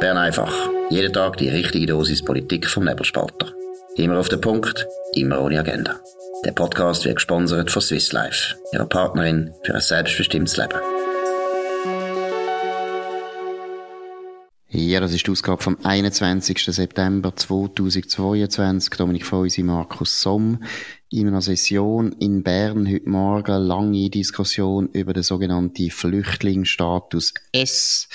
Bern einfach. Jeden Tag die richtige Dosis Politik vom Nebelspalter. Immer auf den Punkt, immer ohne Agenda. Der Podcast wird gesponsert von Swiss Life, ihrer Partnerin für ein selbstbestimmtes Leben. Ja, das ist die Ausgabe vom 21. September 2022. Dominik Feusi, Markus Somm. In einer Session in Bern heute Morgen lange Diskussion über den sogenannten Flüchtlingsstatus S.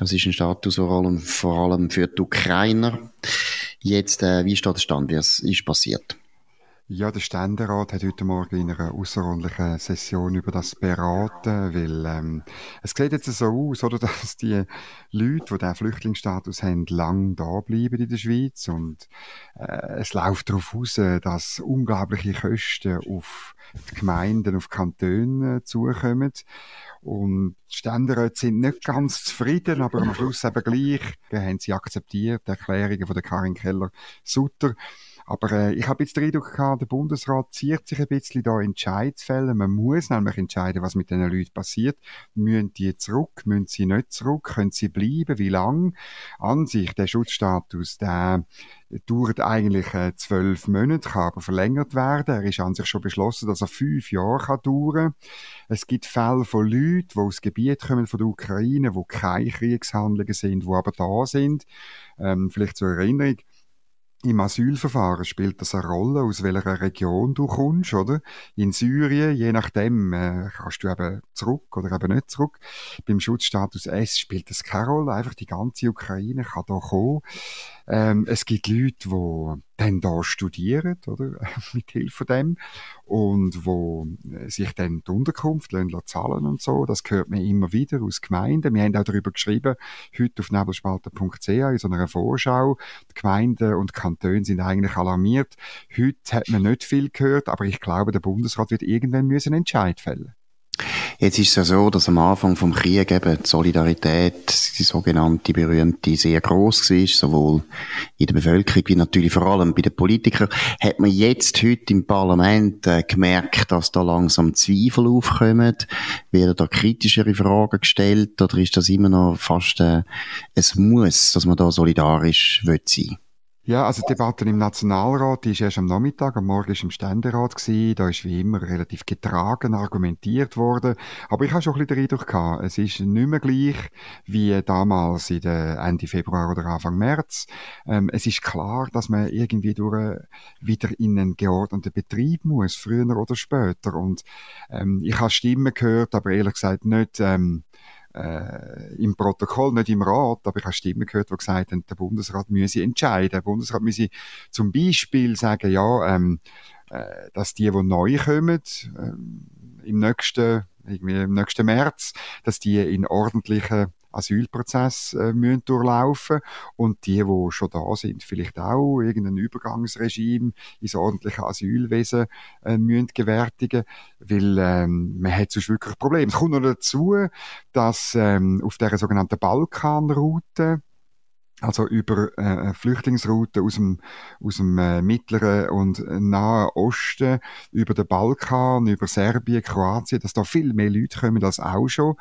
Das ist ein Status vor allem, vor allem für die Ukrainer. Jetzt, äh, wie steht der Stand? Wie ist passiert? Ja, der Ständerat hat heute Morgen in einer außerordentlichen Session über das beraten, weil ähm, es sieht jetzt so aus, oder, dass die Leute, die diesen Flüchtlingsstatus haben, lang da bleiben in der Schweiz und äh, es läuft darauf aus, dass unglaubliche Kosten auf die Gemeinden, auf die Kantone zukommen. Und die Ständeräte sind nicht ganz zufrieden, aber am Schluss eben gleich haben sie akzeptiert, die Erklärungen von der Karin Keller-Sutter. Aber äh, ich habe jetzt den Eindruck gehabt, der Bundesrat zieht sich ein bisschen da Entscheidungsfälle. Man muss nämlich entscheiden, was mit diesen Leuten passiert. Müssen die zurück? Müssen sie nicht zurück? Können sie bleiben? Wie lang? An sich, der Schutzstatus, der dauert eigentlich äh, zwölf Monate, kann aber verlängert werden. Er ist an sich schon beschlossen, dass er fünf Jahre kann dauern Es gibt Fälle von Leuten, die aus Gebieten kommen von der Ukraine, wo keine Kriegshandlungen sind, wo aber da sind. Ähm, vielleicht zur Erinnerung, im Asylverfahren spielt das eine Rolle, aus welcher Region du kommst, oder? In Syrien, je nachdem, äh, kannst du eben zurück oder eben nicht zurück. Beim Schutzstatus S spielt das keine Rolle. Einfach die ganze Ukraine kann da kommen. Ähm, es gibt Leute, die dann da studieren, oder? Mit Hilfe dem. Und wo äh, sich dann die Unterkunft lassen, zahlen und so. Das hört man immer wieder aus Gemeinden. Wir haben auch darüber geschrieben, heute auf nebelspalter.ch in so einer Vorschau. Die Gemeinden und die Kantone sind eigentlich alarmiert. Heute hat man nicht viel gehört, aber ich glaube, der Bundesrat wird irgendwann müssen Entscheid fällen. Jetzt ist es ja so, dass am Anfang vom Krieg eben die Solidarität, die sogenannte berühmte, sehr groß war, sowohl in der Bevölkerung wie natürlich vor allem bei den Politikern. Hat man jetzt heute im Parlament äh, gemerkt, dass da langsam Zweifel aufkommen? Werden da kritischere Fragen gestellt oder ist das immer noch fast äh, ein Muss, dass man da solidarisch sein will? Ja, also die Debatte im Nationalrat, die ist erst am Nachmittag, am Morgen ist im Ständerat gewesen. Da ist wie immer relativ getragen argumentiert worden. Aber ich habe schon ein bisschen den Eindruck gehabt, es ist nicht mehr gleich wie damals in der Ende Februar oder Anfang März. Ähm, es ist klar, dass man irgendwie durch wieder in einen geordneten Betrieb muss, früher oder später. Und ähm, ich habe Stimmen gehört, aber ehrlich gesagt nicht, ähm, äh, im Protokoll, nicht im Rat, aber ich habe Stimmen gehört, die gesagt haben, der Bundesrat müsse entscheiden. Der Bundesrat müsse zum Beispiel sagen, ja, ähm, äh, dass die, die neu kommen, ähm, im nächsten, irgendwie im nächsten März, dass die in ordentlichen Asylprozess äh, müssen durchlaufen und die, die schon da sind, vielleicht auch irgendein Übergangsregime ins ordentliche Asylwesen äh, müssen gewärtigen, weil ähm, man hat sonst wirklich Probleme. Es kommt noch dazu, dass ähm, auf der sogenannten Balkanroute also über äh, Flüchtlingsrouten aus dem, aus dem äh, mittleren und nahen Osten, über den Balkan, über Serbien, Kroatien, dass da viel mehr Leute kommen als auch schon.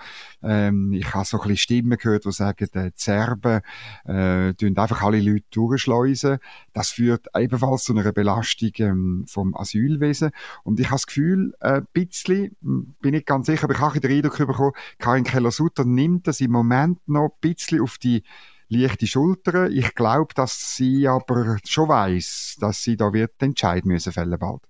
Ähm, ich habe so ein bisschen Stimmen gehört, die sagen, die Serben äh, tun einfach alle Leute durchschleusen. Das führt ebenfalls zu einer Belastung ähm, vom Asylwesen. Und ich habe das Gefühl, ein äh, bisschen, bin ich ganz sicher, aber ich habe den Eindruck bekommen, Karin Keller-Sutter nimmt das im Moment noch ein bisschen auf die leichte Schultern. Ich glaube, dass sie aber schon weiß, dass sie da wird entscheiden müssen fällen bald.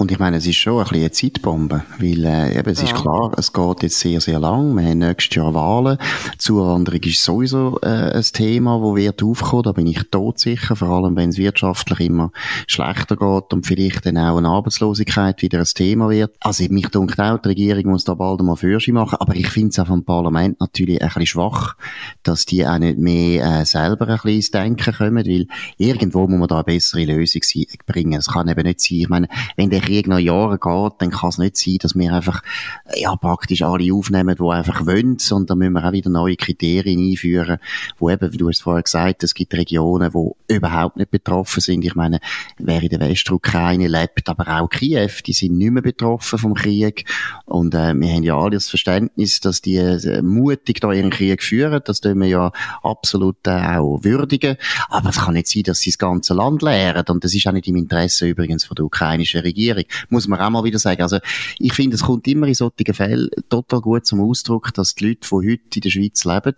Und ich meine, es ist schon ein bisschen eine Zeitbombe, weil äh, eben, es ja. ist klar, es geht jetzt sehr, sehr lang. Wir haben nächstes Jahr Wahlen. Zuwanderung ist sowieso äh, ein Thema, wo wird aufkommen. Da bin ich todsicher, vor allem wenn es wirtschaftlich immer schlechter geht und vielleicht dann auch eine Arbeitslosigkeit wieder ein Thema wird. Also mich denkt auch, die Regierung muss da bald einmal Fürsche machen. Aber ich finde es auch vom Parlament natürlich ein bisschen schwach, dass die auch nicht mehr äh, selber ein bisschen ins Denken kommen, weil irgendwo muss man da eine bessere Lösung bringen. Es kann eben nicht sein. Ich meine, wenn der Krieg noch Jahre geht, dann kann es nicht sein, dass wir einfach, ja, praktisch alle aufnehmen, die einfach wollen, sondern müssen wir auch wieder neue Kriterien einführen, wo eben, du hast vorher gesagt, es gibt Regionen, die überhaupt nicht betroffen sind. Ich meine, wer in der Westukraine lebt, aber auch Kiew, die sind nicht mehr betroffen vom Krieg. Und äh, wir haben ja alle das Verständnis, dass die äh, mutig da ihren Krieg führen. Das tun wir ja absolut äh, auch würdigen. Aber es kann nicht sein, dass sie das ganze Land leeren. Und das ist auch nicht im Interesse übrigens von der ukrainischen Regierung. Muss man auch mal wieder sagen. Also ich finde, es kommt immer in solchen Fällen total gut zum Ausdruck, dass die Leute, die heute in der Schweiz leben,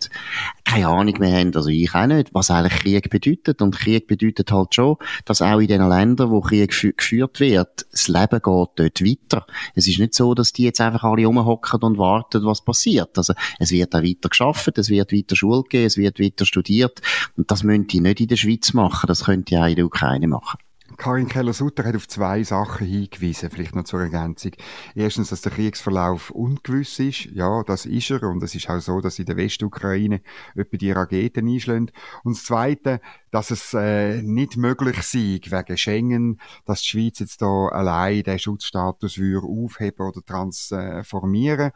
keine Ahnung mehr haben, also ich auch nicht, was eigentlich Krieg bedeutet. Und Krieg bedeutet halt schon, dass auch in den Ländern, wo Krieg geführt wird, das Leben geht dort weiter. Es ist nicht so, dass die jetzt einfach alle rumhocken und warten, was passiert. Also es wird auch weiter geschafft, es wird weiter Schule gehen, es wird weiter studiert. Und das müssen die nicht in der Schweiz machen, das könnt ihr auch in der Ukraine machen. Karin Keller-Sutter hat auf zwei Sachen hingewiesen, vielleicht noch zur Ergänzung. Erstens, dass der Kriegsverlauf ungewiss ist. Ja, das ist er. Und es ist auch so, dass in der Westukraine etwa die Raketen einschlägt. Und das Zweite, dass es äh, nicht möglich sei, wegen Schengen, dass die Schweiz jetzt da allein den Schutzstatus würde aufheben oder transformieren.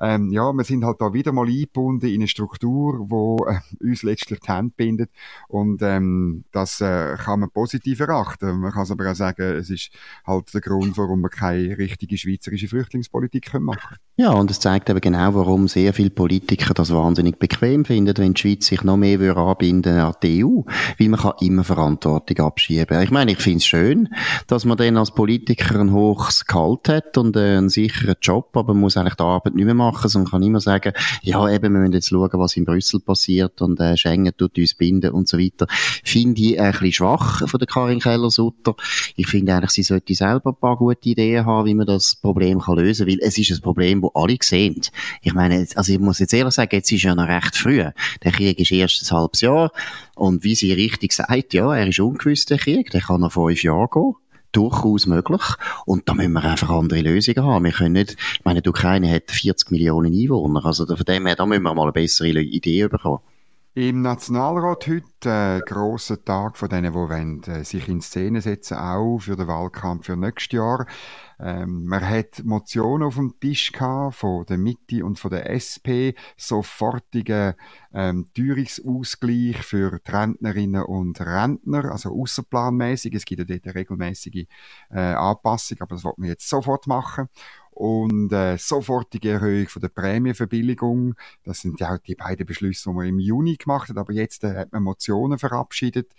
Ähm, ja, wir sind halt da wieder mal eingebunden in eine Struktur, wo äh, uns letztlich die Hände bindet und ähm, das äh, kann man positiv erachten. Man kann aber auch sagen, es ist halt der Grund, warum wir keine richtige schweizerische Flüchtlingspolitik machen können. Ja, und es zeigt eben genau, warum sehr viele Politiker das wahnsinnig bequem finden, wenn die Schweiz sich noch mehr anbinden an die EU, weil man kann immer Verantwortung abschieben. Ich meine, ich finde es schön, dass man dann als Politiker ein hohes Gehalt hat und äh, einen sicheren Job, aber man muss eigentlich die Arbeit nicht mehr machen, sondern kann immer sagen, ja, eben, wir müssen jetzt schauen, was in Brüssel passiert und äh, Schengen tut uns binden und so weiter. Finde ich ein bisschen schwach von der Karin Keller-Sutter. Ich finde eigentlich, sie sollte selber ein paar gute Ideen haben, wie man das Problem kann lösen kann, weil es ist ein Problem, wo alle sehen. Ich meine, also ich muss jetzt ehrlich sagen, jetzt ist ja noch recht früh. Der Krieg ist erst ein halbes Jahr. Und wie sie richtig sagt, ja, er ist ungewiss, der Krieg. Der kann noch fünf Jahre gehen durchaus möglich. Und da müssen wir einfach andere Lösungen haben. Wir können nicht, ich meine, die Ukraine hat 40 Millionen Einwohner. Also von dem her, da müssen wir mal eine bessere Idee bekommen. Im Nationalrat heute, äh, grosser Tag von denen, die wollen, äh, sich in Szene setzen, auch für den Wahlkampf für nächstes Jahr. Ähm, man hat Motionen auf dem Tisch gehabt von der Mitte und von der SP, sofortigen ähm, Teuerungsausgleich für die Rentnerinnen und Rentner, also außerplanmäßig. Es gibt ja dort eine regelmäßige äh, Anpassung, aber das wollen wir jetzt sofort machen und äh, sofortige Erhöhung von der Prämienverbilligung. Das sind ja auch die beiden Beschlüsse, die man im Juni gemacht hat, aber jetzt äh, hat man Motionen verabschiedet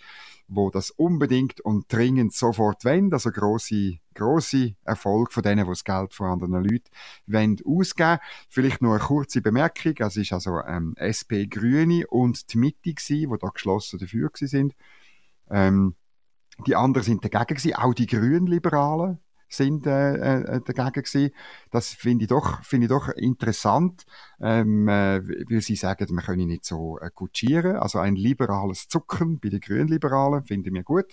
wo das unbedingt und dringend sofort wollen, also grosse, grosse Erfolg von denen, die das Geld von anderen Leuten wollen ausgeben. Vielleicht nur eine kurze Bemerkung, es ist also ähm, SP Grüne und die Mitte gewesen, die da geschlossen dafür sind. Ähm, die anderen sind dagegen gewesen, auch die Grünliberalen sind äh, äh, dagegen gewesen. Das finde ich doch, finde ich doch interessant, ähm, äh, weil sie sagen, man könne nicht so äh, kutschieren. Also ein liberales Zucken bei den Grünliberalen finde ich mir gut.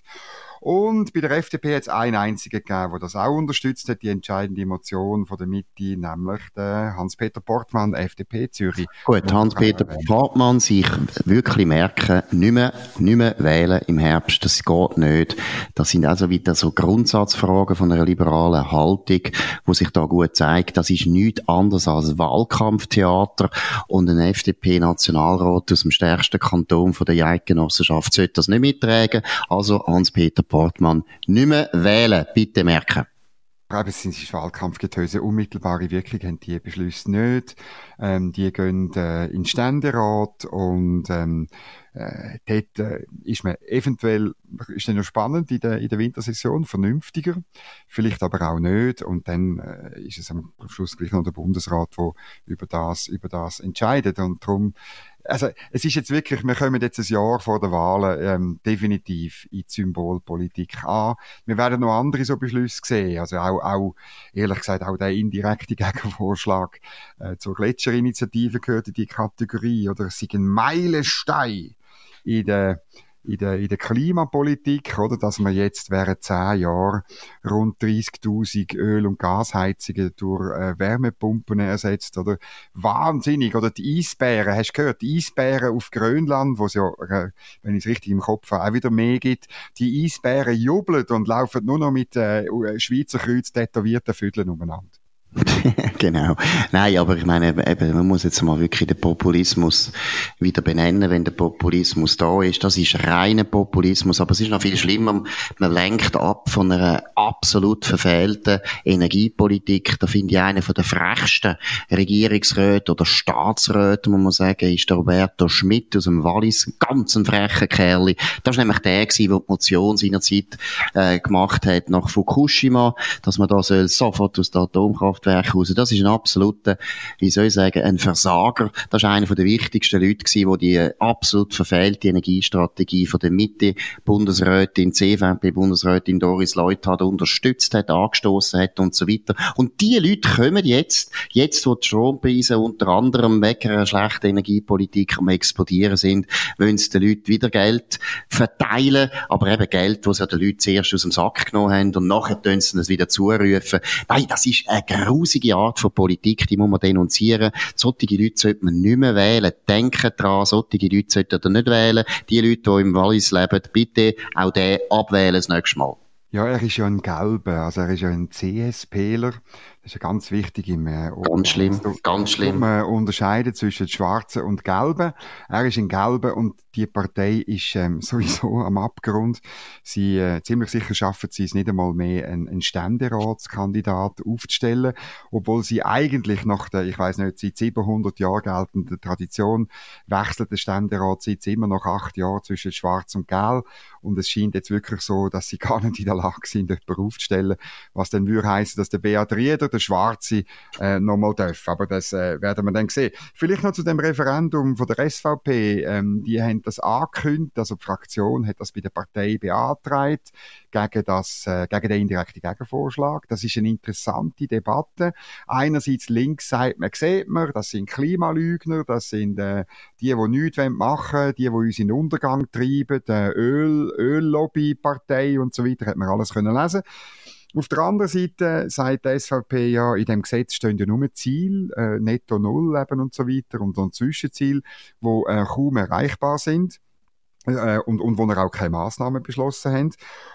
Und bei der FDP hat es einen einzigen gegeben, der das auch unterstützt hat, die entscheidende Emotion von der Mitte, nämlich der Hans-Peter Portmann, FDP Zürich. Gut, Hans-Peter Portmann sich wirklich merken, nicht mehr, nicht mehr wählen im Herbst, das geht nicht. Das sind also wieder so Grundsatzfragen von einer liberalen Haltung, wo sich da gut zeigt, das ist nichts anderes als Wahlkampftheater und ein FDP-Nationalrat aus dem stärksten Kanton von der Eidgenossenschaft sollte das nicht mittragen. Also Hans-Peter Portmann nicht mehr wählen. Bitte merken. Aber es sind Wahlkampfgetöse. Unmittelbare Wirkung haben die Beschlüsse nicht. Ähm, die gehen äh, in Ständerat und ähm, äh, dort äh, ist man eventuell, ist dann noch spannend in der, in der Wintersession, vernünftiger, vielleicht aber auch nicht. Und dann äh, ist es am Schluss gleich noch der Bundesrat, der über das, über das entscheidet. Und darum also es ist jetzt wirklich, wir kommen jetzt ein Jahr vor der Wahlen ähm, definitiv in die Symbolpolitik an. Wir werden noch andere so Beschlüsse sehen, also auch, auch ehrlich gesagt auch der indirekte Gegenvorschlag äh, zur Gletscherinitiative gehört in die Kategorie oder es ist ein Meilenstein in der in der, in der Klimapolitik, oder, dass man jetzt während zehn Jahren rund 30.000 Öl- und Gasheizungen durch äh, Wärmepumpen ersetzt, oder? Wahnsinnig, oder? Die Eisbären, hast du gehört? Die Eisbären auf Grönland, wo es ja, äh, wenn ich es richtig im Kopf habe, auch wieder mehr gibt. Die Eisbären jubeln und laufen nur noch mit äh, Schweizer Kreuz tätowierten Vögeln umeinander. genau. Nein, aber ich meine, eben, man muss jetzt mal wirklich den Populismus wieder benennen, wenn der Populismus da ist. Das ist reiner Populismus, aber es ist noch viel schlimmer. Man lenkt ab von einer absolut verfehlten Energiepolitik. Da finde ich einen von der frechsten Regierungsräte oder Staatsräte, muss man sagen, ist der Roberto Schmidt aus dem Wallis. Ganz ein frecher Kerl. Das war nämlich der der die Motion seinerzeit äh, gemacht hat nach Fukushima, dass man da soll sofort aus der Atomkraft Kraftwerke raus. Das ist ein absoluter, wie soll ich sagen, ein Versager. Das ist einer der wichtigsten Leute gewesen, die die absolut verfehlte Energiestrategie von der Mitte-Bundesrätin, CVP-Bundesrätin Doris Leuthard unterstützt hat, angestoßen hat und so weiter. Und die Leute kommen jetzt, jetzt wo die Strompreise unter anderem wegen einer schlechten Energiepolitik am explodieren sind, wollen sie den Leuten wieder Geld verteilen, aber eben Geld, das sie den Leuten zuerst aus dem Sack genommen haben und nachher tun sie es wieder zurufen. Nein, das ist eine grusige Art von Politik, die muss man denunzieren. Solche Leute sollte man nicht mehr wählen. Denken dran, solche Leute sollten ihr nicht wählen. Die Leute, die im Wallis leben, bitte auch den abwählen das nächste Mal. Ja, er ist ja ein Gelber, also er ist ja ein CSPler. Das ist ja ganz wichtig im äh, Ganz schlimm, du, ganz schlimm. Man unterscheidet zwischen Schwarzen und Gelben. Er ist ein Gelber und die Partei ist ähm, sowieso am Abgrund. Sie, äh, ziemlich sicher schaffen sie es nicht einmal mehr, einen, einen Ständeratskandidat aufzustellen, obwohl sie eigentlich nach der, ich weiß nicht, seit 700 Jahren geltenden Tradition wechselt der Ständerat seit immer noch acht Jahre zwischen Schwarz und Gelb. Und es scheint jetzt wirklich so, dass sie gar nicht in der Lage sind, jemanden aufzustellen, was dann würde heißen, dass der Beat Rieder der Schwarze äh, nochmal darf. Aber das äh, werden wir dann sehen. Vielleicht noch zu dem Referendum von der SVP. Ähm, die haben das angekündigt, also die Fraktion hat das bei der Partei beantragt gegen, das, äh, gegen den indirekten Gegenvorschlag. Das ist eine interessante Debatte. Einerseits links sagt man, sieht man, das sind Klimalügner, das sind äh, die, die nichts machen wollen, die, die uns in den Untergang treiben, die Öl, Öllobbypartei und so weiter, hat man alles können lesen auf der anderen Seite sagt die SVP ja, in dem Gesetz stehen ja nur Ziele, äh, netto Null eben und so weiter und dann Zwischenziele, die äh, kaum erreichbar sind äh, und, und wo er auch keine Massnahmen beschlossen haben.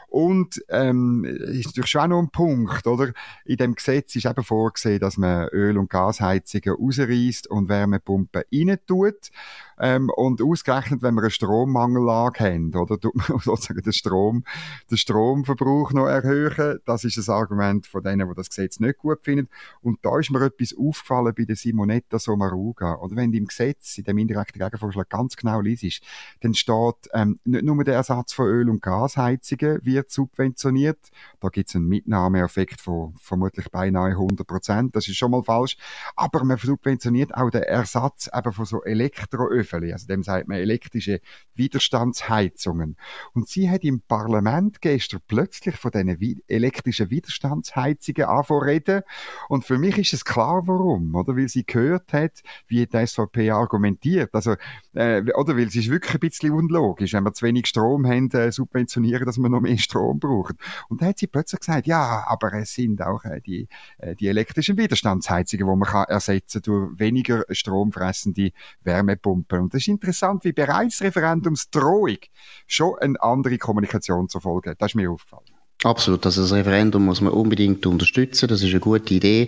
Und ähm, ist natürlich schon auch noch ein Punkt, oder? In dem Gesetz ist eben vorgesehen, dass man Öl- und Gasheizungen rausreißt und Wärmepumpen rein tut. Ähm, und ausgerechnet, wenn wir eine Strommangellage haben, oder, tut man sozusagen den Strom, den Stromverbrauch noch erhöhen. Das ist das Argument von denen, die das Gesetz nicht gut finden. Und da ist mir etwas aufgefallen bei der Simonetta Sommaruga. Oder wenn im Gesetz, in dem indirekten Gegenvorschlag ganz genau liest, dann steht ähm, nicht nur der Ersatz von Öl- und Gasheizungen wird subventioniert. Da gibt es einen Mitnahmeeffekt von vermutlich beinahe 100 Prozent. Das ist schon mal falsch. Aber man subventioniert auch den Ersatz eben von so Elektroöfen also dem sagt man elektrische Widerstandsheizungen. Und sie hat im Parlament gestern plötzlich von diesen elektrischen Widerstandsheizungen angefangen Und für mich ist es klar, warum, oder? Weil sie gehört hat, wie die SVP argumentiert. Also, äh, oder weil es ist wirklich ein bisschen unlogisch, wenn wir zu wenig Strom haben, äh, subventionieren, dass wir noch mehr Strom brauchen. Und da hat sie plötzlich gesagt, ja, aber es sind auch äh, die, äh, die elektrischen Widerstandsheizungen, die man kann ersetzen durch weniger stromfressende Wärmepumpen. Und das ist interessant, wie bereits Referendumsdrohung schon eine andere Kommunikation zur Folge hat. Das ist mir aufgefallen. Absolut. Also das Referendum muss man unbedingt unterstützen. Das ist eine gute Idee.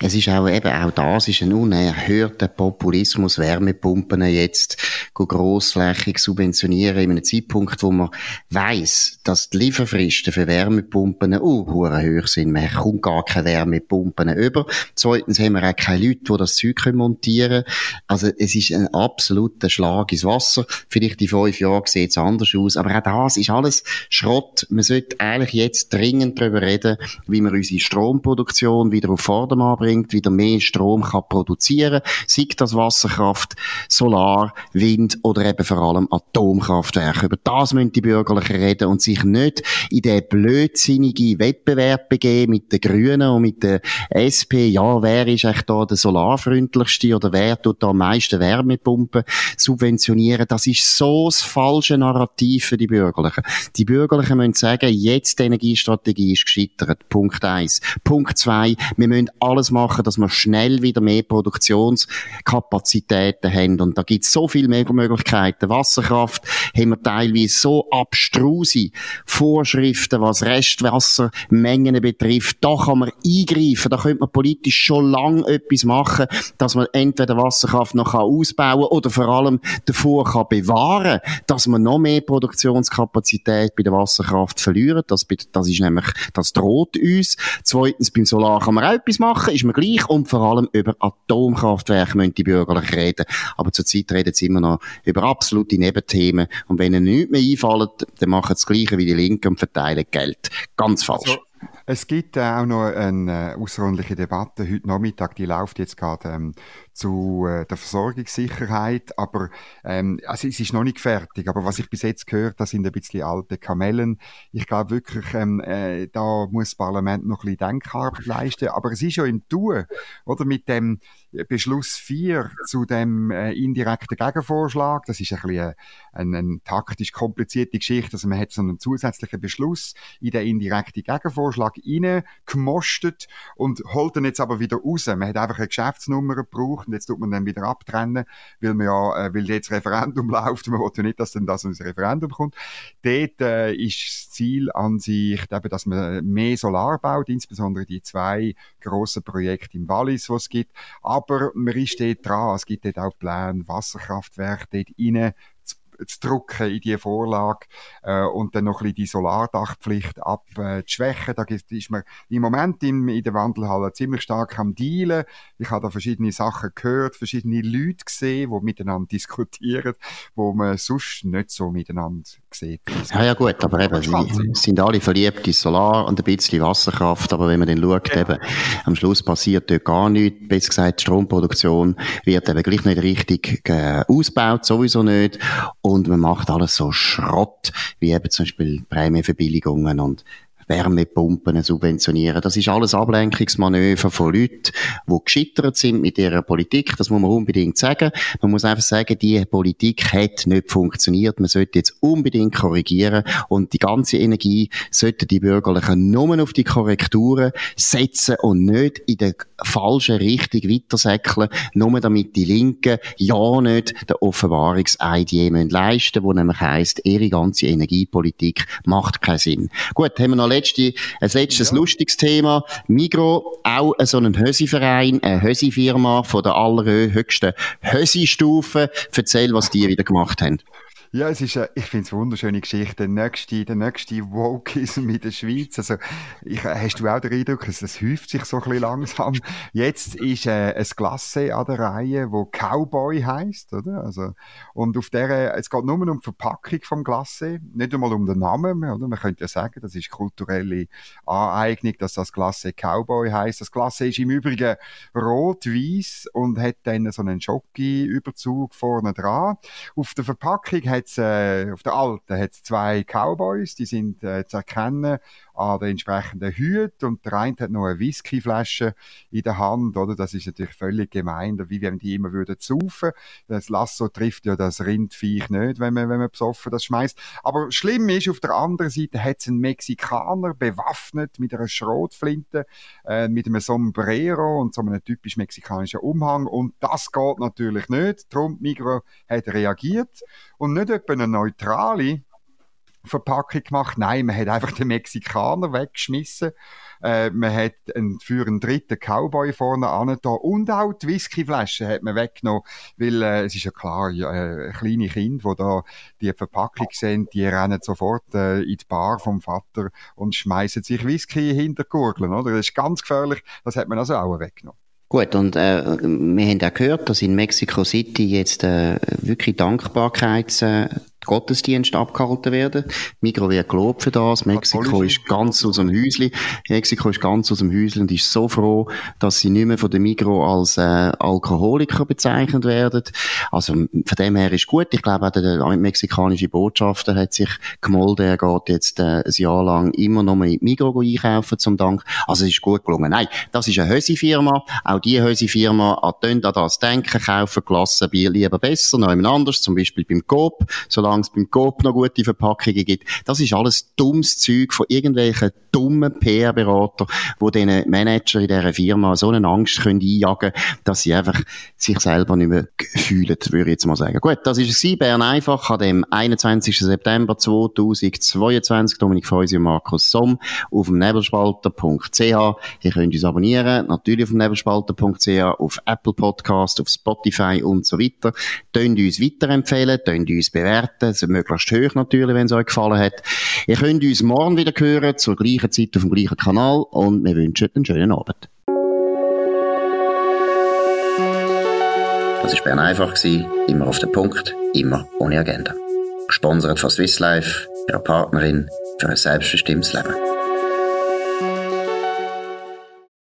Es ist auch eben, auch das ist ein unerhörter Populismus, Wärmepumpen jetzt grossflächig subventionieren in einem Zeitpunkt, wo man weiss, dass die Lieferfristen für Wärmepumpen uh, hoch sind. Man kommt gar keine Wärmepumpen über. Zweitens haben wir auch keine Leute, die das Zeug montieren können. Also es ist ein absoluter Schlag ins Wasser. Vielleicht in fünf Jahren sieht es anders aus. Aber auch das ist alles Schrott. Man sollte eigentlich jetzt dringend darüber reden, wie man unsere Stromproduktion wieder auf Vordermann bringt, wieder mehr Strom kann produzieren, sei das Wasserkraft, Solar, Wind oder eben vor allem Atomkraftwerke. Über das müssen die Bürgerlichen reden und sich nicht in den blödsinnigen Wettbewerb begeben mit den Grünen und mit der SP. Ja, wer ist eigentlich da der solarfreundlichste oder wer tut da am meisten Wärmepumpen subventionieren? Das ist so das falsche Narrativ für die Bürgerlichen. Die Bürgerlichen müssen sagen, jetzt die Energiestrategie ist gescheitert. Punkt eins. Punkt zwei, wir müssen alles machen, dass wir schnell wieder mehr Produktionskapazitäten haben. Und da gibt es so viele Möglichkeiten. Wasserkraft haben wir teilweise so abstruse Vorschriften, was Restwassermengen betrifft. Da kann man eingreifen, da könnte man politisch schon lange etwas machen, dass man entweder Wasserkraft noch ausbauen kann oder vor allem davor kann bewahren, dass man noch mehr Produktionskapazität bei der Wasserkraft verlieren. Das, das ist nämlich, das droht uns. Zweitens, beim Solar kann man auch etwas machen, ist man gleich. Und vor allem über Atomkraftwerke müssen die Bürgerlich reden. Aber zurzeit reden sie immer noch über absolute Nebenthemen. Und wenn ihnen nichts mehr einfällt, dann machen sie das Gleiche wie die Linken und verteilen Geld. Ganz falsch. Also es gibt äh, auch noch eine äh, außerordentliche Debatte heute Nachmittag, die läuft jetzt gerade ähm, zu äh, der Versorgungssicherheit, aber ähm, also es ist noch nicht fertig. Aber was ich bis jetzt gehört, das sind ein bisschen alte Kamellen. Ich glaube wirklich, ähm, äh, da muss das Parlament noch ein bisschen Denkarbeit leisten. Aber es ist ja im Tun, oder mit dem Beschluss 4 zu dem äh, indirekten Gegenvorschlag. Das ist ein bisschen eine, eine, eine taktisch komplizierte Geschichte. Also man hat so einen zusätzlichen Beschluss in den indirekten Gegenvorschlag gemostet und holt ihn jetzt aber wieder raus. Man hat einfach eine Geschäftsnummer gebraucht und jetzt tut man dann wieder abtrennen, weil man ja, äh, weil jetzt Referendum läuft man will ja nicht, dass dann das ins Referendum kommt. Dort äh, ist das Ziel an sich, eben, dass man mehr Solar baut, insbesondere die zwei grossen Projekte im Wallis, die es gibt. Aber man ist dort dran, es gibt dort auch Pläne, Wasserkraftwerke dort rein zu drucken in diese Vorlage äh, und dann noch ein bisschen die Solardachpflicht abzuschwächen. Da ist man im Moment in, in der Wandelhalle ziemlich stark am Dealen. Ich habe da verschiedene Sachen gehört, verschiedene Leute gesehen, die miteinander diskutieren, wo man sonst nicht so miteinander sieht. Ja, ja gut, aber eben, sie sind alle verliebt in Solar und ein bisschen Wasserkraft, aber wenn man dann schaut, ja. eben, am Schluss passiert dort gar nichts. Besser gesagt, die Stromproduktion wird eben gleich nicht richtig äh, ausgebaut, sowieso nicht und man macht alles so Schrott, wie eben zum Beispiel Prämienverbilligungen und Wärmepumpen subventionieren. Das ist alles Ablenkungsmanöver von Leuten, die gescheitert sind mit ihrer Politik. Das muss man unbedingt sagen. Man muss einfach sagen, die Politik hat nicht funktioniert. Man sollte jetzt unbedingt korrigieren und die ganze Energie sollten die Bürgerlichen nur auf die Korrekturen setzen und nicht in der falschen Richtung weitersäckeln, nur damit die Linken ja nicht den Offenbarungseid je leisten wo nämlich heisst, ihre ganze Energiepolitik macht keinen Sinn. Gut, haben wir noch letzte, ein letztes ja. lustiges Thema. Migro, auch so ein Hösi-Verein, eine Hösi-Firma von der allerhöchsten Hösi-Stufe. Erzähl, was die wieder gemacht haben. Ja, es ist, äh, ich finde es eine wunderschöne Geschichte. Der nächste, der nächste Wokeism in der Schweiz. Also, ich, äh, hast du auch den Eindruck, es, es häuft sich so ein bisschen langsam. Jetzt ist äh, ein Glasse an der Reihe, wo Cowboy heißt, oder? Also, und auf der, es geht nur um die Verpackung vom Glasse, nicht einmal um den Namen, oder? Man könnte ja sagen, das ist kulturelle Aneignung, dass das Glasse Cowboy heißt. Das Glasse ist im Übrigen rot-weiß und hat dann so einen Schocki-Überzug vorne dran. Auf der Verpackung hat hat's, äh, auf der alten hat zwei Cowboys, die sind äh, zu erkennen an den entsprechenden Hüten und der eine hat noch eine Whiskyflasche in der Hand, oder? Das ist natürlich völlig gemein, wie wenn die immer würden saufen. Das Lasso trifft ja das Rindviech nicht, wenn man, wenn man besoffen das schmeißt. Aber schlimm ist, auf der anderen Seite hat es einen Mexikaner bewaffnet mit einer Schrotflinte, äh, mit einem Sombrero und so einem typisch mexikanischen Umhang und das geht natürlich nicht. Darum Migro hat reagiert und nicht etwa eine neutrale Verpackung gemacht. Nein, man hat einfach den Mexikaner weggeschmissen. Äh, man hat einen, für einen dritten Cowboy vorne an und auch die Whiskyflasche hat man weggenommen, weil äh, es ist ja klar, äh, kleine Kinder, die da die Verpackung sehen, die rennen sofort äh, in die Bar vom Vater und schmeißen sich Whisky hinter Gurgeln, oder? Das ist ganz gefährlich. Das hat man also auch weggenommen. Gut, und äh, wir haben auch gehört, dass in Mexico City jetzt äh, wirklich Dankbarkeits- äh, Gottesdienst abgehalten werden. Migro wird gelobt für das. Mexiko ist ganz aus dem Häusli. Mexiko ist ganz aus dem Häusli und ist so froh, dass sie nicht mehr von der Migro als äh, Alkoholiker bezeichnet werden. Also von dem her ist gut. Ich glaube, auch der, mexikanische Botschafter hat sich gemolden. Er geht jetzt äh, ein Jahr lang immer noch mal in die Migro einkaufen zum Dank. Also es ist gut gelungen. Nein, das ist eine Hösi-Firma. Auch die Hösi-Firma an, das denken, kaufen Bier lieber besser, noch jemand anders, zum Beispiel beim Coop, solange es beim Coop noch gute Verpackungen gibt. Das ist alles dummes Zeug von irgendwelchen dummen PR-Berater, wo diesen Manager in dieser Firma so eine Angst können einjagen dass sie einfach sich selber nicht mehr fühlen, würde ich jetzt mal sagen. Gut, das ist es Bern einfach an dem 21. September 2022. Dominik Feusi und Markus Somm auf dem nebelspalter.ch. Ihr könnt uns abonnieren, natürlich auf dem nebelspalter.ch, auf Apple Podcast, auf Spotify und so weiter. Tönt uns weiterempfehlen, tönt uns bewerten, so möglichst hoch natürlich, wenn es euch gefallen hat. Ihr könnt uns morgen wieder hören, zur gleichen Zeit auf dem gleichen Kanal und wir wünschen einen schönen Abend. Das war Bern einfach, immer auf den Punkt, immer ohne Agenda. Gesponsert von Swiss Life, ihrer Partnerin für ein selbstbestimmtes Leben.